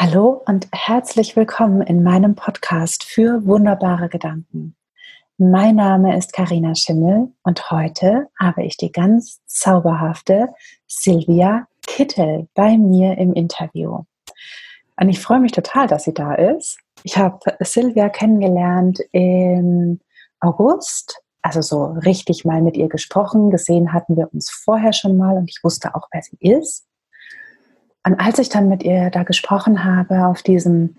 Hallo und herzlich willkommen in meinem Podcast für wunderbare Gedanken. Mein Name ist Karina Schimmel und heute habe ich die ganz zauberhafte Silvia Kittel bei mir im Interview. Und ich freue mich total, dass sie da ist. Ich habe Silvia kennengelernt im August, also so richtig mal mit ihr gesprochen. Gesehen hatten wir uns vorher schon mal und ich wusste auch, wer sie ist. Und als ich dann mit ihr da gesprochen habe, auf diesem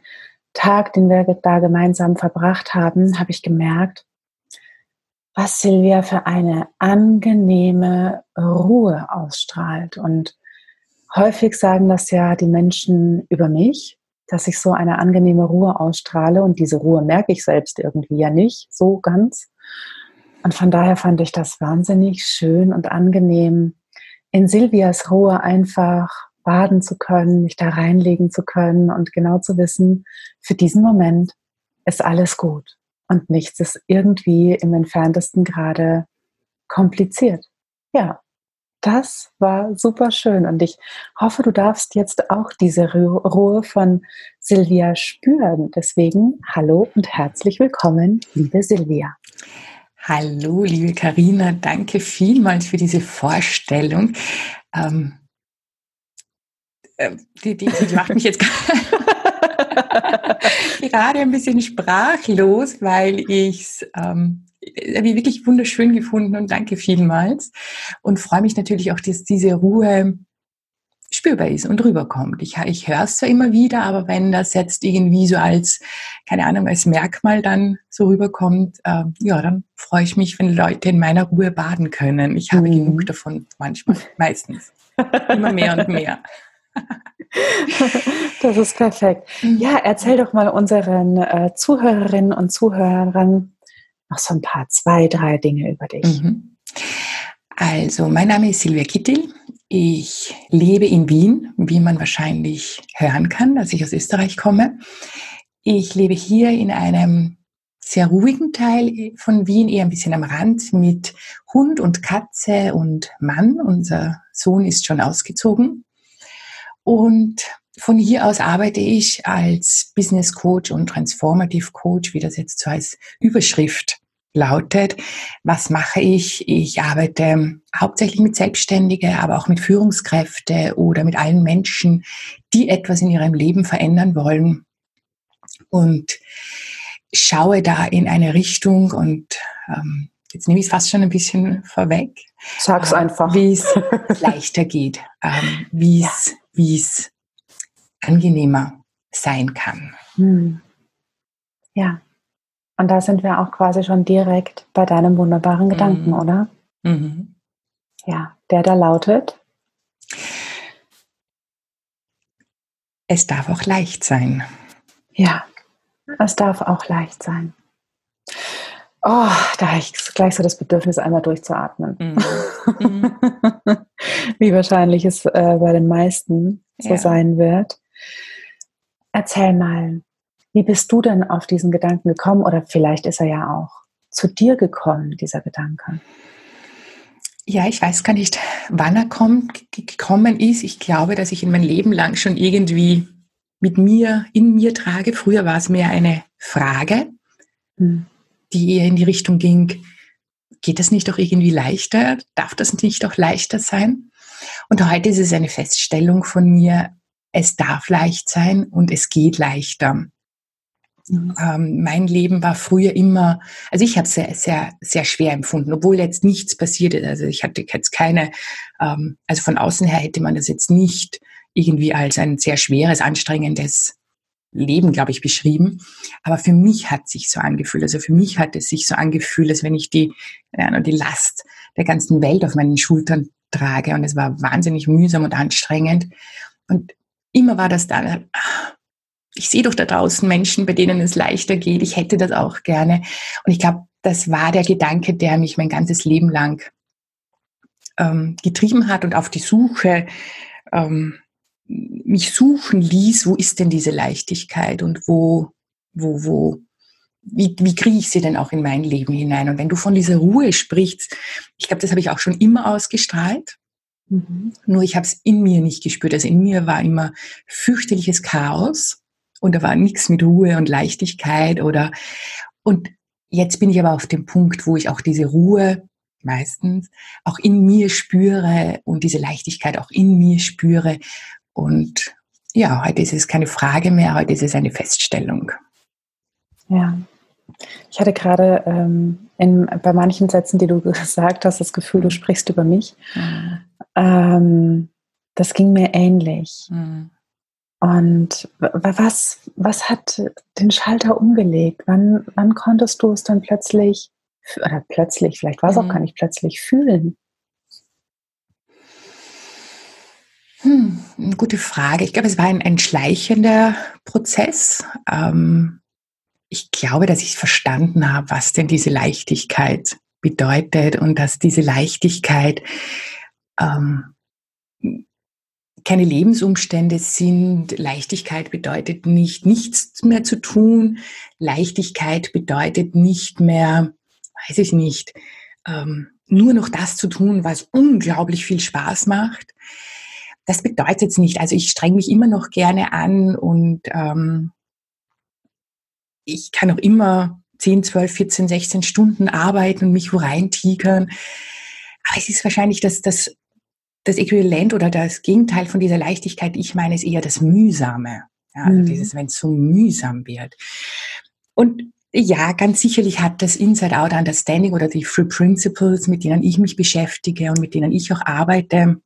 Tag, den wir da gemeinsam verbracht haben, habe ich gemerkt, was Silvia für eine angenehme Ruhe ausstrahlt. Und häufig sagen das ja die Menschen über mich, dass ich so eine angenehme Ruhe ausstrahle. Und diese Ruhe merke ich selbst irgendwie ja nicht so ganz. Und von daher fand ich das wahnsinnig schön und angenehm, in Silvias Ruhe einfach baden zu können, mich da reinlegen zu können und genau zu wissen, für diesen Moment ist alles gut und nichts ist irgendwie im entferntesten Grade kompliziert. Ja, das war super schön und ich hoffe, du darfst jetzt auch diese Ruhe von Silvia spüren. Deswegen hallo und herzlich willkommen, liebe Silvia. Hallo, liebe Karina, danke vielmals für diese Vorstellung. Ähm, die, die, die macht mich jetzt gerade ein bisschen sprachlos, weil ich es ähm, wirklich wunderschön gefunden und danke vielmals und freue mich natürlich auch, dass diese Ruhe spürbar ist und rüberkommt. Ich, ich höre es zwar immer wieder, aber wenn das jetzt irgendwie so als, keine Ahnung, als Merkmal dann so rüberkommt, äh, ja, dann freue ich mich, wenn Leute in meiner Ruhe baden können. Ich habe mhm. genug davon manchmal, meistens. Immer mehr und mehr. Das ist perfekt. Mhm. Ja, erzähl doch mal unseren äh, Zuhörerinnen und Zuhörern noch so ein paar, zwei, drei Dinge über dich. Mhm. Also, mein Name ist Silvia Kittel. Ich lebe in Wien, wie man wahrscheinlich hören kann, dass ich aus Österreich komme. Ich lebe hier in einem sehr ruhigen Teil von Wien, eher ein bisschen am Rand mit Hund und Katze und Mann. Unser Sohn ist schon ausgezogen. Und von hier aus arbeite ich als Business Coach und Transformative Coach, wie das jetzt so als Überschrift lautet. Was mache ich? Ich arbeite hauptsächlich mit Selbstständige, aber auch mit Führungskräfte oder mit allen Menschen, die etwas in ihrem Leben verändern wollen. Und schaue da in eine Richtung und ähm, jetzt nehme ich es fast schon ein bisschen vorweg. Sag's äh, einfach. Wie es leichter geht, ähm, wie es ja wie es angenehmer sein kann. Hm. Ja. Und da sind wir auch quasi schon direkt bei deinem wunderbaren mhm. Gedanken, oder? Mhm. Ja, der da lautet. Es darf auch leicht sein. Ja, es darf auch leicht sein. Oh, da habe ich gleich so das Bedürfnis, einmal durchzuatmen. Mhm. Wie wahrscheinlich es äh, bei den meisten so ja. sein wird. Erzähl mal, wie bist du denn auf diesen Gedanken gekommen? Oder vielleicht ist er ja auch zu dir gekommen, dieser Gedanke. Ja, ich weiß gar nicht, wann er kommt, gekommen ist. Ich glaube, dass ich in mein Leben lang schon irgendwie mit mir, in mir trage. Früher war es mehr eine Frage. Hm die eher in die Richtung ging, geht das nicht auch irgendwie leichter? Darf das nicht auch leichter sein? Und heute ist es eine Feststellung von mir, es darf leicht sein und es geht leichter. Mhm. Ähm, mein Leben war früher immer, also ich habe es sehr, sehr, sehr schwer empfunden, obwohl jetzt nichts passiert ist. Also ich hatte jetzt keine, ähm, also von außen her hätte man das jetzt nicht irgendwie als ein sehr schweres, anstrengendes Leben, glaube ich, beschrieben. Aber für mich hat sich so angefühlt. Also für mich hat es sich so angefühlt, als wenn ich die, ja, die Last der ganzen Welt auf meinen Schultern trage. Und es war wahnsinnig mühsam und anstrengend. Und immer war das da. Ich sehe doch da draußen Menschen, bei denen es leichter geht. Ich hätte das auch gerne. Und ich glaube, das war der Gedanke, der mich mein ganzes Leben lang ähm, getrieben hat und auf die Suche ähm, mich suchen ließ, wo ist denn diese Leichtigkeit und wo, wo, wo, wie, wie kriege ich sie denn auch in mein Leben hinein? Und wenn du von dieser Ruhe sprichst, ich glaube, das habe ich auch schon immer ausgestrahlt. Mhm. Nur ich habe es in mir nicht gespürt. Also in mir war immer fürchterliches Chaos und da war nichts mit Ruhe und Leichtigkeit oder und jetzt bin ich aber auf dem Punkt, wo ich auch diese Ruhe meistens auch in mir spüre und diese Leichtigkeit auch in mir spüre und ja, heute ist es keine Frage mehr, heute ist es eine Feststellung. Ja, ich hatte gerade ähm, in, bei manchen Sätzen, die du gesagt hast, das Gefühl, du sprichst über mich. Mhm. Ähm, das ging mir ähnlich. Mhm. Und was, was hat den Schalter umgelegt? Wann, wann konntest du es dann plötzlich, oder plötzlich, vielleicht war es mhm. auch gar nicht plötzlich, fühlen? Hm, eine gute Frage. Ich glaube, es war ein, ein schleichender Prozess. Ähm, ich glaube, dass ich verstanden habe, was denn diese Leichtigkeit bedeutet und dass diese Leichtigkeit ähm, keine Lebensumstände sind. Leichtigkeit bedeutet nicht, nichts mehr zu tun. Leichtigkeit bedeutet nicht mehr, weiß ich nicht, ähm, nur noch das zu tun, was unglaublich viel Spaß macht. Das bedeutet es nicht. Also ich streng mich immer noch gerne an und ähm, ich kann auch immer 10, 12, 14, 16 Stunden arbeiten und mich wo reintigern. Aber es ist wahrscheinlich das, das, das Äquivalent oder das Gegenteil von dieser Leichtigkeit. Ich meine es eher das Mühsame. Ja, also mhm. dieses, wenn es so mühsam wird. Und ja, ganz sicherlich hat das Inside-Out Understanding oder die Free Principles, mit denen ich mich beschäftige und mit denen ich auch arbeite,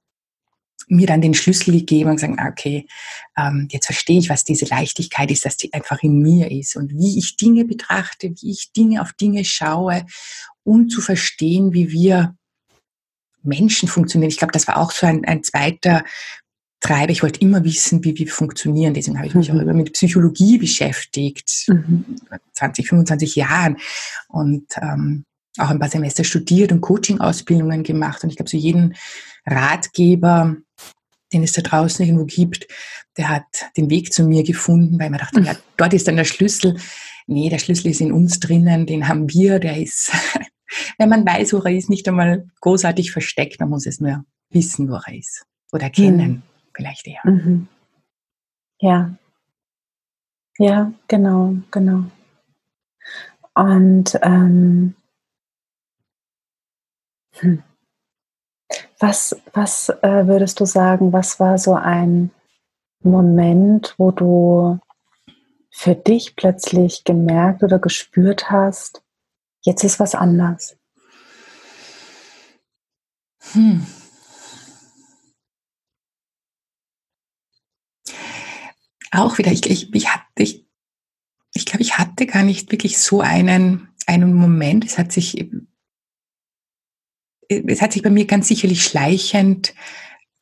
mir dann den Schlüssel gegeben und gesagt, okay, ähm, jetzt verstehe ich, was diese Leichtigkeit ist, dass die einfach in mir ist und wie ich Dinge betrachte, wie ich Dinge auf Dinge schaue, um zu verstehen, wie wir Menschen funktionieren. Ich glaube, das war auch so ein, ein zweiter Treiber. Ich wollte immer wissen, wie wir funktionieren. Deswegen habe ich mich mhm. auch immer mit Psychologie beschäftigt, mhm. 20, 25 Jahren und ähm, auch ein paar Semester studiert und Coaching-Ausbildungen gemacht. Und ich glaube, so jeden Ratgeber, den es da draußen irgendwo gibt, der hat den Weg zu mir gefunden, weil man dachte, ja, dort ist dann der Schlüssel. Nee, der Schlüssel ist in uns drinnen, den haben wir, der ist, wenn man weiß, wo er ist, nicht einmal großartig versteckt, man muss es nur wissen, wo er ist. Oder kennen, mhm. vielleicht eher. Mhm. Ja. Ja, genau, genau. Und ähm, hm. Was, was äh, würdest du sagen, was war so ein Moment, wo du für dich plötzlich gemerkt oder gespürt hast, jetzt ist was anders? Hm. Auch wieder, ich, ich, ich, ich, ich glaube, ich hatte gar nicht wirklich so einen, einen Moment. Es hat sich es hat sich bei mir ganz sicherlich schleichend,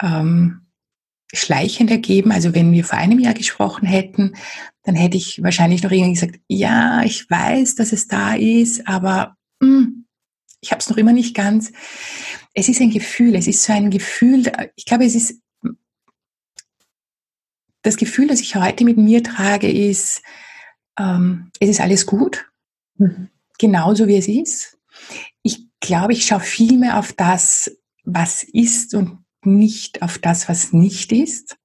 ähm, schleichend ergeben. Also wenn wir vor einem Jahr gesprochen hätten, dann hätte ich wahrscheinlich noch irgendwie gesagt, ja, ich weiß, dass es da ist, aber mh, hm, ich habe es noch immer nicht ganz. Es ist ein Gefühl, es ist so ein Gefühl, ich glaube, es ist das Gefühl, das ich heute mit mir trage, ist, ähm, es ist alles gut, mhm. genauso wie es ist glaube, ich schaue viel mehr auf das, was ist und nicht auf das, was nicht ist.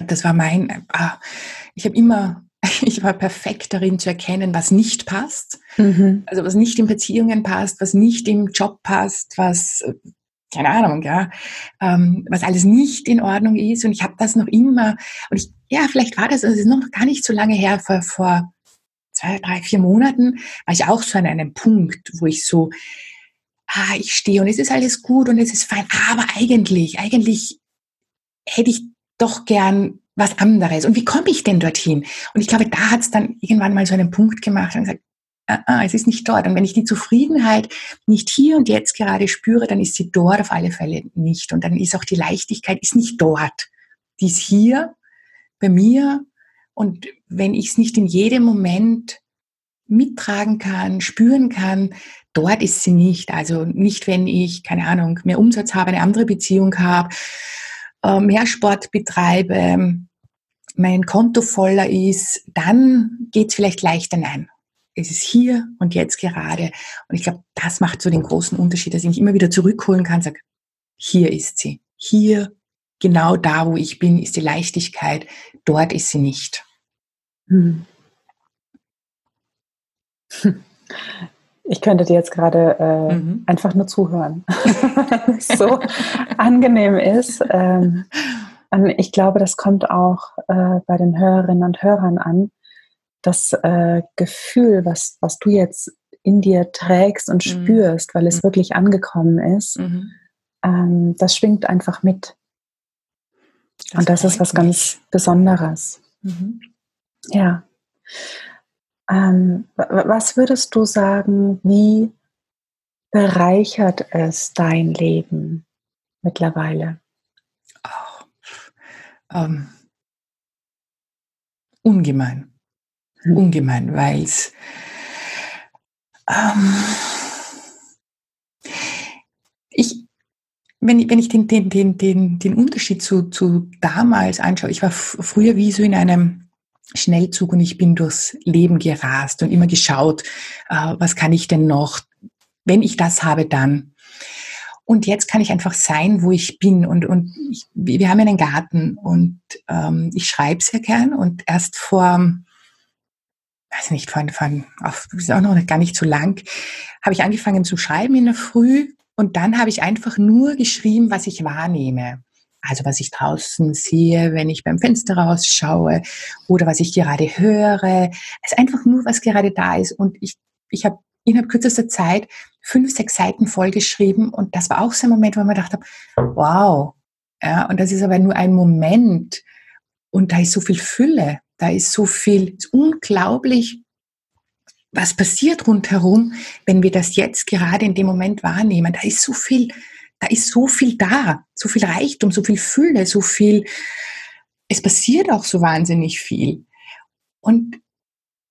Das war mein, ah, ich habe immer, ich war perfekt darin zu erkennen, was nicht passt. Mhm. Also was nicht in Beziehungen passt, was nicht im Job passt, was, keine Ahnung, ja, ähm, was alles nicht in Ordnung ist. Und ich habe das noch immer, und ich, ja, vielleicht war das, also es ist noch gar nicht so lange her, vor, vor zwei, drei, vier Monaten, war ich auch so an einem Punkt, wo ich so, ah, ich stehe und es ist alles gut und es ist fein, aber eigentlich, eigentlich hätte ich doch gern was anderes. Und wie komme ich denn dorthin? Und ich glaube, da hat es dann irgendwann mal so einen Punkt gemacht und gesagt, ah, ah, es ist nicht dort. Und wenn ich die Zufriedenheit nicht hier und jetzt gerade spüre, dann ist sie dort auf alle Fälle nicht. Und dann ist auch die Leichtigkeit ist nicht dort. Die ist hier bei mir. Und wenn ich es nicht in jedem Moment mittragen kann, spüren kann, dort ist sie nicht. Also nicht, wenn ich, keine Ahnung, mehr Umsatz habe, eine andere Beziehung habe, äh, mehr Sport betreibe, mein Konto voller ist, dann geht es vielleicht leichter nein. Es ist hier und jetzt gerade. Und ich glaube, das macht so den großen Unterschied, dass ich mich immer wieder zurückholen kann, sage, hier ist sie, hier, genau da, wo ich bin, ist die Leichtigkeit, dort ist sie nicht. Hm. Ich könnte dir jetzt gerade äh, mhm. einfach nur zuhören. so angenehm ist. Ähm, ich glaube, das kommt auch äh, bei den Hörerinnen und Hörern an. Das äh, Gefühl, was, was du jetzt in dir trägst und mhm. spürst, weil es mhm. wirklich angekommen ist, mhm. ähm, das schwingt einfach mit. Das und das ist was mich. ganz Besonderes. Mhm. Ja. Ähm, was würdest du sagen, wie bereichert es dein Leben mittlerweile? Oh, ähm, ungemein. Hm. Ungemein, weil es ähm, ich, wenn, wenn ich den, den, den, den, den Unterschied zu, zu damals anschaue, ich war früher wie so in einem Schnellzug und ich bin durchs Leben gerast und immer geschaut, äh, was kann ich denn noch, wenn ich das habe, dann. Und jetzt kann ich einfach sein, wo ich bin. Und, und ich, wir haben einen Garten und ähm, ich schreibe sehr gern. Und erst vor, weiß nicht, vor, vor auf, ist auch noch gar nicht so lang, habe ich angefangen zu schreiben in der Früh. Und dann habe ich einfach nur geschrieben, was ich wahrnehme. Also was ich draußen sehe, wenn ich beim Fenster rausschaue oder was ich gerade höre. Es ist einfach nur, was gerade da ist. Und ich, ich habe innerhalb kürzester Zeit fünf, sechs Seiten vollgeschrieben. Und das war auch so ein Moment, wo gedacht habe, wow. Ja, und das ist aber nur ein Moment. Und da ist so viel Fülle. Da ist so viel, ist unglaublich, was passiert rundherum, wenn wir das jetzt gerade in dem Moment wahrnehmen. Da ist so viel da ist so viel da, so viel Reichtum, so viel Fülle, so viel, es passiert auch so wahnsinnig viel. Und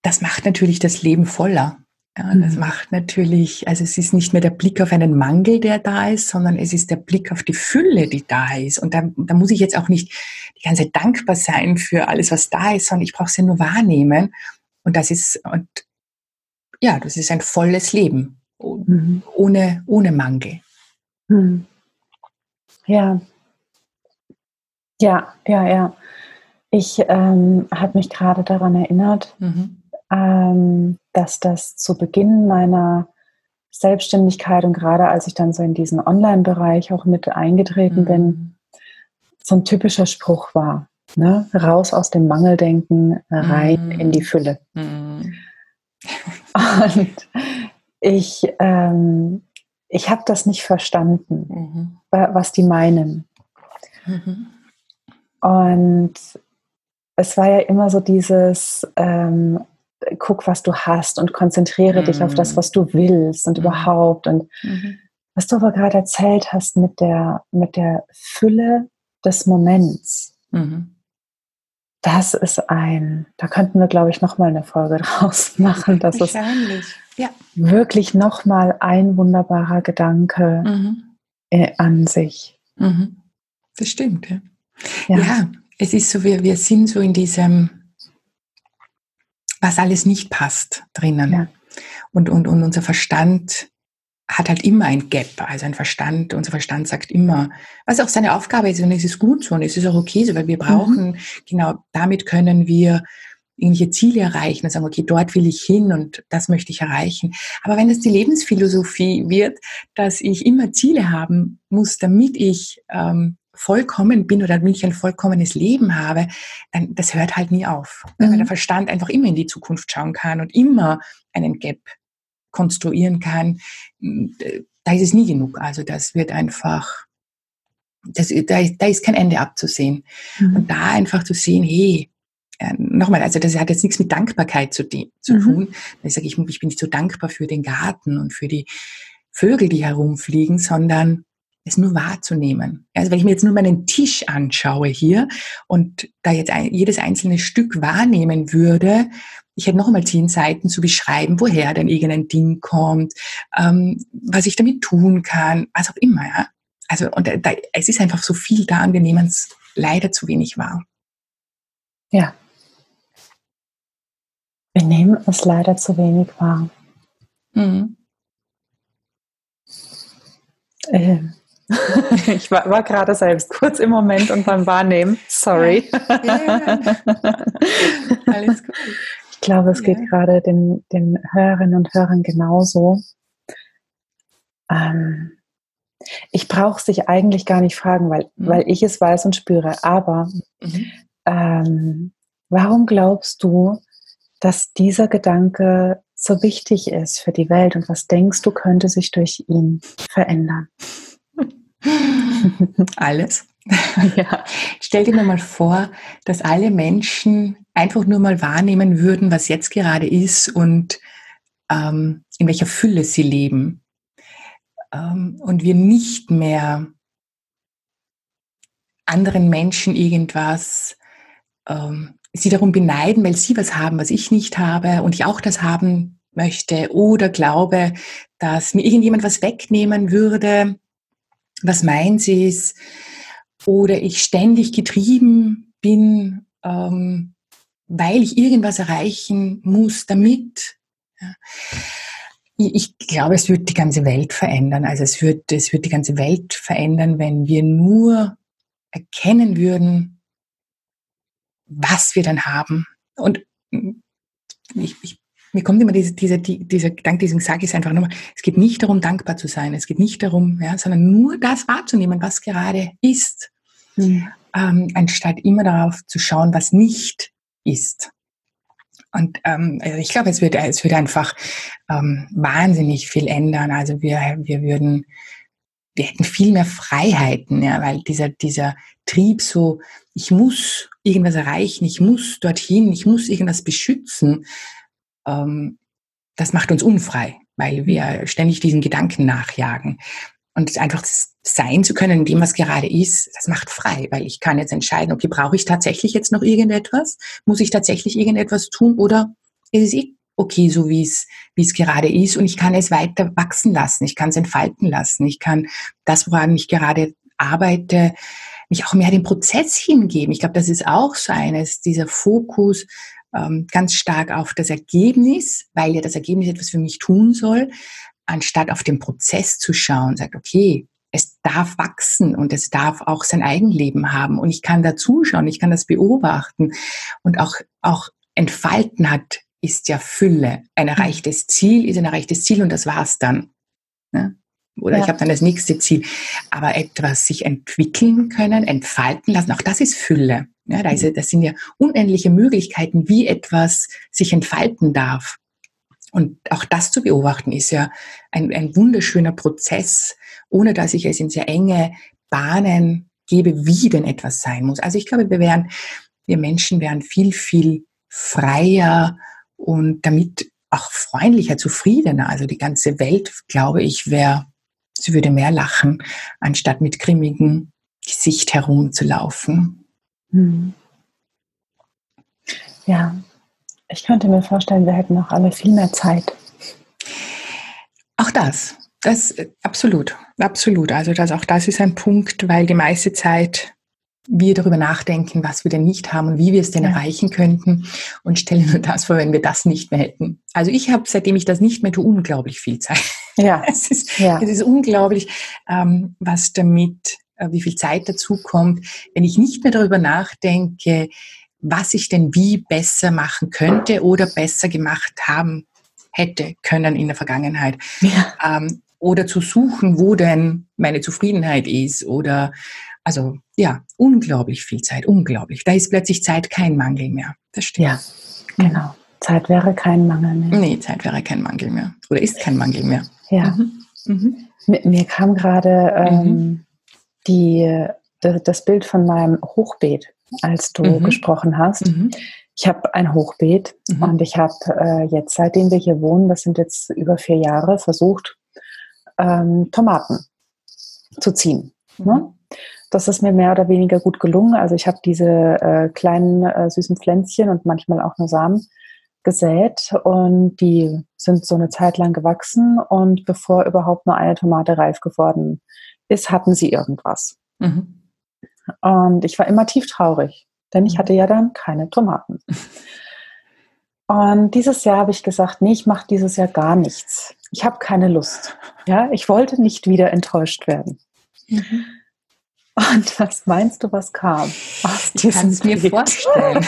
das macht natürlich das Leben voller. Ja, das mhm. macht natürlich, also es ist nicht mehr der Blick auf einen Mangel, der da ist, sondern es ist der Blick auf die Fülle, die da ist. Und da, da muss ich jetzt auch nicht die ganze Zeit dankbar sein für alles, was da ist, sondern ich brauche es ja nur wahrnehmen. Und das ist, und ja, das ist ein volles Leben, mhm. ohne, ohne Mangel. Hm. Ja. Ja, ja, ja. Ich ähm, habe mich gerade daran erinnert, mhm. ähm, dass das zu Beginn meiner Selbstständigkeit und gerade als ich dann so in diesen Online-Bereich auch mit eingetreten mhm. bin, so ein typischer Spruch war. Ne? Raus aus dem Mangeldenken, rein mhm. in die Fülle. Mhm. Und ich ähm, ich habe das nicht verstanden, mhm. was die meinen. Mhm. Und es war ja immer so dieses, ähm, guck, was du hast und konzentriere mhm. dich auf das, mhm. was du willst und mhm. überhaupt. Und mhm. was du aber gerade erzählt hast mit der, mit der Fülle des Moments, das ist ein, da könnten wir, glaube ich, nochmal eine Folge draus machen. Das ist ja. wirklich nochmal ein wunderbarer Gedanke mhm. Äh, an sich. Mhm. Das stimmt, ja. ja. ja. es ist so, wir, wir sind so in diesem, was alles nicht passt drinnen. Ja. Und, und, und unser Verstand hat halt immer ein Gap, also ein Verstand, unser Verstand sagt immer, was auch seine Aufgabe ist und es ist gut so und es ist auch okay so, weil wir brauchen, mhm. genau, damit können wir irgendwelche Ziele erreichen und sagen, okay, dort will ich hin und das möchte ich erreichen. Aber wenn es die Lebensphilosophie wird, dass ich immer Ziele haben muss, damit ich ähm, vollkommen bin oder damit ich ein vollkommenes Leben habe, dann das hört halt nie auf. Mhm. Weil der Verstand einfach immer in die Zukunft schauen kann und immer einen Gap konstruieren kann, da ist es nie genug. Also das wird einfach, das, da, da ist kein Ende abzusehen. Mhm. Und da einfach zu sehen, hey, äh, nochmal, also das hat jetzt nichts mit Dankbarkeit zu, zu mhm. tun. Ich sage, ich, ich bin nicht so dankbar für den Garten und für die Vögel, die herumfliegen, sondern es nur wahrzunehmen. Also wenn ich mir jetzt nur meinen Tisch anschaue hier und da jetzt ein, jedes einzelne Stück wahrnehmen würde, ich hätte noch einmal zehn Seiten zu beschreiben, woher denn irgendein Ding kommt, ähm, was ich damit tun kann, was auch immer. Ja? Also und da, es ist einfach so viel da und wir nehmen es leider zu wenig wahr. Ja. Wir nehmen es leider zu wenig wahr. Mhm. Äh, ich war, war, gerade selbst kurz im Moment und beim Wahrnehmen. Sorry. Ja, ja, Alles gut. Ich glaube, es geht gerade den, den Hörerinnen und Hörern genauso. Ähm, ich brauche sich eigentlich gar nicht fragen, weil, mhm. weil ich es weiß und spüre. Aber mhm. ähm, warum glaubst du, dass dieser Gedanke so wichtig ist für die Welt und was denkst du, könnte sich durch ihn verändern? Alles. Ja. Stell dir nur mal vor, dass alle Menschen einfach nur mal wahrnehmen würden, was jetzt gerade ist und ähm, in welcher Fülle sie leben. Ähm, und wir nicht mehr anderen Menschen irgendwas ähm, sie darum beneiden, weil sie was haben, was ich nicht habe und ich auch das haben möchte oder glaube, dass mir irgendjemand was wegnehmen würde, was meins ist, oder ich ständig getrieben bin, ähm, weil ich irgendwas erreichen muss damit. Ja. Ich, glaube, es wird die ganze Welt verändern. Also es wird, es wird die ganze Welt verändern, wenn wir nur erkennen würden, was wir dann haben. Und ich, ich, mir kommt immer diese, diese, dieser Gedanke, deswegen sage ich es einfach nochmal, es geht nicht darum, dankbar zu sein, es geht nicht darum, ja, sondern nur das wahrzunehmen, was gerade ist, mhm. ähm, anstatt immer darauf zu schauen, was nicht ist. Und ähm, also ich glaube, es wird, es wird einfach ähm, wahnsinnig viel ändern. Also wir, wir würden, wir hätten viel mehr Freiheiten, ja, weil dieser, dieser Trieb so, ich muss irgendwas erreichen, ich muss dorthin, ich muss irgendwas beschützen, ähm, das macht uns unfrei, weil wir ständig diesen Gedanken nachjagen. Und einfach sein zu können in dem, was gerade ist, das macht frei, weil ich kann jetzt entscheiden, okay, brauche ich tatsächlich jetzt noch irgendetwas? Muss ich tatsächlich irgendetwas tun oder ist es eh okay, so wie es, wie es gerade ist und ich kann es weiter wachsen lassen, ich kann es entfalten lassen, ich kann das, woran ich gerade arbeite, mich auch mehr dem Prozess hingeben. Ich glaube, das ist auch so eines, dieser Fokus ähm, ganz stark auf das Ergebnis, weil ja das Ergebnis etwas für mich tun soll, anstatt auf den Prozess zu schauen, sagt, okay, es darf wachsen und es darf auch sein Eigenleben haben und ich kann da zuschauen, ich kann das beobachten und auch, auch entfalten hat, ist ja Fülle. Ein erreichtes Ziel ist ein erreichtes Ziel und das war's dann. Ne? Oder ja. ich habe dann das nächste Ziel. Aber etwas sich entwickeln können, entfalten lassen, auch das ist Fülle. Ja, da ist, das sind ja unendliche Möglichkeiten, wie etwas sich entfalten darf. Und auch das zu beobachten ist ja ein, ein wunderschöner Prozess, ohne dass ich es in sehr enge Bahnen gebe, wie denn etwas sein muss. Also ich glaube, wir wären, wir Menschen wären viel, viel freier und damit auch freundlicher, zufriedener. Also die ganze Welt, glaube ich, wäre Sie würde mehr lachen, anstatt mit grimmigem Gesicht herumzulaufen. Hm. Ja, ich könnte mir vorstellen, wir hätten auch alle viel mehr Zeit. Auch das, das absolut, absolut. Also das, auch das ist ein Punkt, weil die meiste Zeit wir darüber nachdenken, was wir denn nicht haben und wie wir es denn ja. erreichen könnten und stellen nur das vor, wenn wir das nicht mehr hätten. Also ich habe, seitdem ich das nicht mehr tue, unglaublich viel Zeit. Ja. es, ist, ja. es ist unglaublich, ähm, was damit, äh, wie viel Zeit dazu kommt, wenn ich nicht mehr darüber nachdenke, was ich denn wie besser machen könnte oder besser gemacht haben hätte können in der Vergangenheit. Ja. Ähm, oder zu suchen, wo denn meine Zufriedenheit ist oder also ja, unglaublich viel Zeit, unglaublich. Da ist plötzlich Zeit kein Mangel mehr. Das stimmt. Ja, genau. Zeit wäre kein Mangel mehr. Nee, Zeit wäre kein Mangel mehr. Oder ist kein Mangel mehr. Ja. Mhm. Mhm. Mir, mir, kam gerade ähm, mhm. die, das Bild von meinem Hochbeet, als du mhm. gesprochen hast. Mhm. Ich habe ein Hochbeet mhm. und ich habe äh, jetzt, seitdem wir hier wohnen, das sind jetzt über vier Jahre, versucht, ähm, Tomaten zu ziehen. Ne? Das ist mir mehr oder weniger gut gelungen. Also ich habe diese äh, kleinen äh, süßen Pflänzchen und manchmal auch nur Samen gesät und die sind so eine Zeit lang gewachsen und bevor überhaupt nur eine Tomate reif geworden ist, hatten sie irgendwas. Mhm. Und ich war immer tief traurig, denn ich mhm. hatte ja dann keine Tomaten. Und dieses Jahr habe ich gesagt, nee, ich mache dieses Jahr gar nichts. Ich habe keine Lust. Ja, ich wollte nicht wieder enttäuscht werden. Mhm. Und was meinst du, was kam? ich kann es mir vorstellen.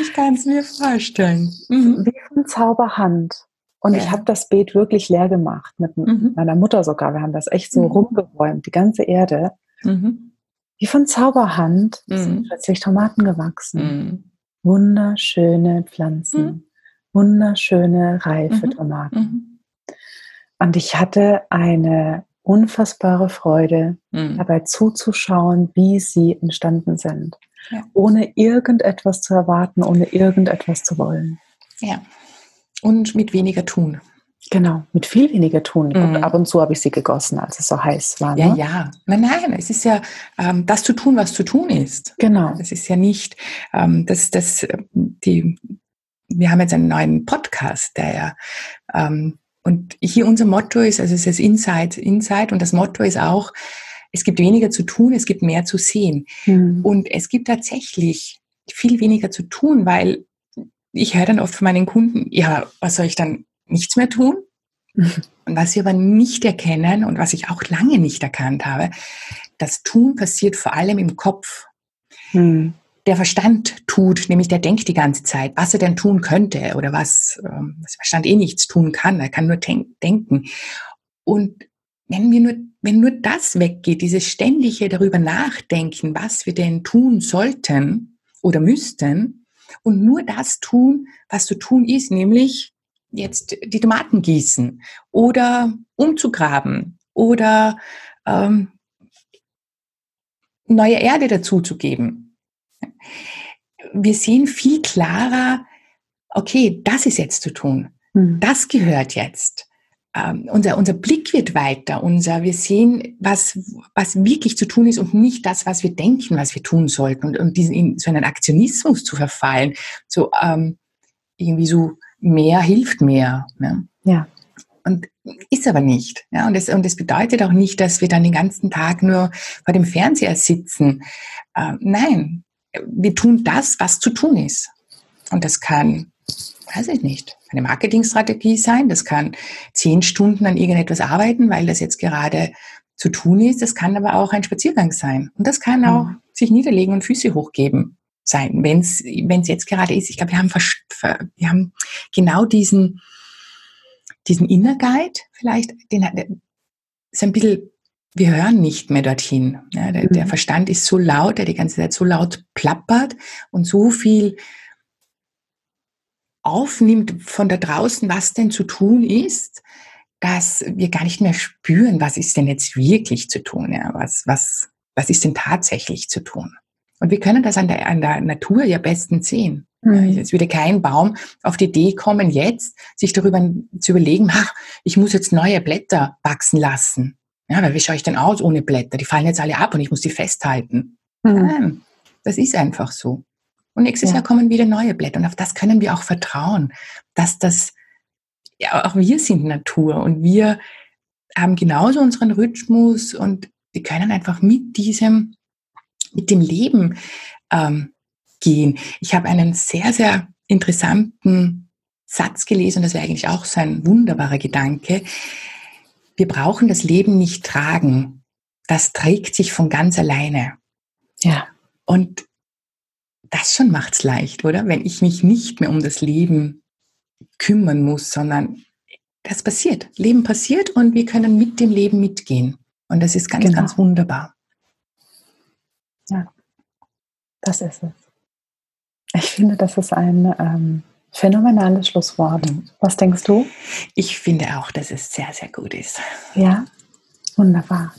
ich kann es mir vorstellen. Mhm. Wie von Zauberhand. Und ja. ich habe das Beet wirklich leer gemacht, mit mhm. meiner Mutter sogar. Wir haben das echt so mhm. rumgeräumt, die ganze Erde. Mhm. Wie von Zauberhand sind mhm. plötzlich Tomaten gewachsen. Mhm. Wunderschöne Pflanzen, wunderschöne, reife Tomaten. Und ich hatte eine unfassbare Freude, mhm. dabei zuzuschauen, wie sie entstanden sind, ja. ohne irgendetwas zu erwarten, ohne irgendetwas zu wollen. Ja. Und mit weniger tun. Genau, mit viel weniger tun. Mhm. Und ab und zu habe ich sie gegossen, als es so heiß war. Ne? Ja, ja. Nein, nein, es ist ja ähm, das zu tun, was zu tun ist. Genau. Es ist ja nicht, ähm, dass das, die, wir haben jetzt einen neuen Podcast, der ja ähm, und hier unser Motto ist, also es ist Inside, Inside und das Motto ist auch, es gibt weniger zu tun, es gibt mehr zu sehen. Mhm. Und es gibt tatsächlich viel weniger zu tun, weil ich höre dann oft von meinen Kunden, ja, was soll ich dann nichts mehr tun? Und was sie aber nicht erkennen und was ich auch lange nicht erkannt habe, das Tun passiert vor allem im Kopf. Mhm der Verstand tut, nämlich der denkt die ganze Zeit, was er denn tun könnte oder was, ähm, was der Verstand eh nichts tun kann, er kann nur denken. Und wenn wir nur, wenn nur das weggeht, dieses ständige darüber nachdenken, was wir denn tun sollten oder müssten und nur das tun, was zu tun ist, nämlich jetzt die Tomaten gießen oder umzugraben oder ähm, neue Erde dazuzugeben wir sehen viel klarer, okay, das ist jetzt zu tun. Mhm. Das gehört jetzt. Ähm, unser, unser Blick wird weiter. Unser, wir sehen, was, was wirklich zu tun ist und nicht das, was wir denken, was wir tun sollten. Und, und diesen, in so einen Aktionismus zu verfallen, so ähm, irgendwie so mehr hilft mehr. Ne? Ja. Und ist aber nicht. Ja, und, das, und das bedeutet auch nicht, dass wir dann den ganzen Tag nur vor dem Fernseher sitzen. Äh, nein, wir tun das, was zu tun ist. Und das kann, weiß ich nicht, eine Marketingstrategie sein, das kann zehn Stunden an irgendetwas arbeiten, weil das jetzt gerade zu tun ist. Das kann aber auch ein Spaziergang sein. Und das kann auch mhm. sich niederlegen und Füße hochgeben sein, wenn es jetzt gerade ist. Ich glaube, wir haben, wir haben genau diesen, diesen Inner Guide vielleicht, den, ist ein bisschen wir hören nicht mehr dorthin. Ja, der, der, mhm. Verstand ist so laut, der die ganze Zeit so laut plappert und so viel aufnimmt von da draußen, was denn zu tun ist, dass wir gar nicht mehr spüren, was ist denn jetzt wirklich zu tun, ja, was, was, was ist denn tatsächlich zu tun. Und wir können das an der, an der Natur ja bestens sehen. Mhm. Es würde kein Baum auf die Idee kommen, jetzt sich darüber zu überlegen, ach, ich muss jetzt neue Blätter wachsen lassen. Ja, weil wie schaue ich denn aus ohne Blätter? Die fallen jetzt alle ab und ich muss die festhalten. Mhm. Nein, das ist einfach so. Und nächstes ja. Jahr kommen wieder neue Blätter. Und auf das können wir auch vertrauen, dass das, ja, auch wir sind Natur und wir haben genauso unseren Rhythmus und wir können einfach mit diesem, mit dem Leben ähm, gehen. Ich habe einen sehr, sehr interessanten Satz gelesen, und das wäre eigentlich auch so ein wunderbarer Gedanke wir brauchen das Leben nicht tragen. Das trägt sich von ganz alleine. Ja. Und das schon macht's leicht, oder? Wenn ich mich nicht mehr um das Leben kümmern muss, sondern das passiert. Leben passiert und wir können mit dem Leben mitgehen. Und das ist ganz, genau. ganz wunderbar. Ja, das ist es. Ich finde, das ist ein ähm, Phänomenales Schlusswort. Was denkst du? Ich finde auch, dass es sehr, sehr gut ist. Ja, wunderbar.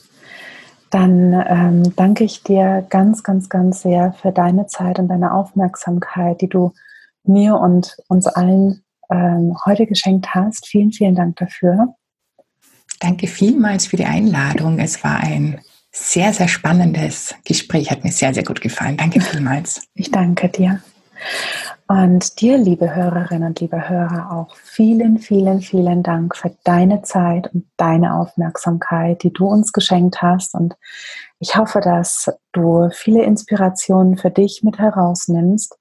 Dann ähm, danke ich dir ganz, ganz, ganz sehr für deine Zeit und deine Aufmerksamkeit, die du mir und uns allen ähm, heute geschenkt hast. Vielen, vielen Dank dafür. Danke vielmals für die Einladung. Es war ein sehr, sehr spannendes Gespräch. Hat mir sehr, sehr gut gefallen. Danke vielmals. Ich danke dir. Und dir, liebe Hörerinnen und liebe Hörer, auch vielen, vielen, vielen Dank für deine Zeit und deine Aufmerksamkeit, die du uns geschenkt hast. Und ich hoffe, dass du viele Inspirationen für dich mit herausnimmst,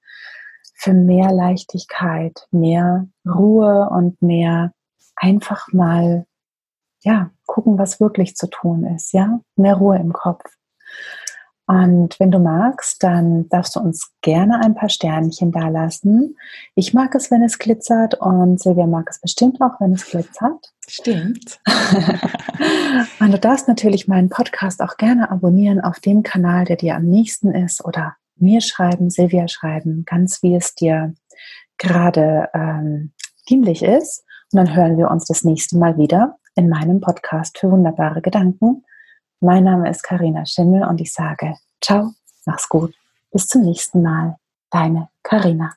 für mehr Leichtigkeit, mehr Ruhe und mehr einfach mal, ja, gucken, was wirklich zu tun ist, ja? Mehr Ruhe im Kopf. Und wenn du magst, dann darfst du uns gerne ein paar Sternchen dalassen. Ich mag es, wenn es glitzert und Silvia mag es bestimmt auch, wenn es glitzert. Stimmt. und du darfst natürlich meinen Podcast auch gerne abonnieren auf dem Kanal, der dir am nächsten ist oder mir schreiben, Silvia schreiben, ganz wie es dir gerade ähm, dienlich ist. Und dann hören wir uns das nächste Mal wieder in meinem Podcast für wunderbare Gedanken. Mein Name ist Karina Schimmel und ich sage Ciao, mach's gut, bis zum nächsten Mal. Deine Karina.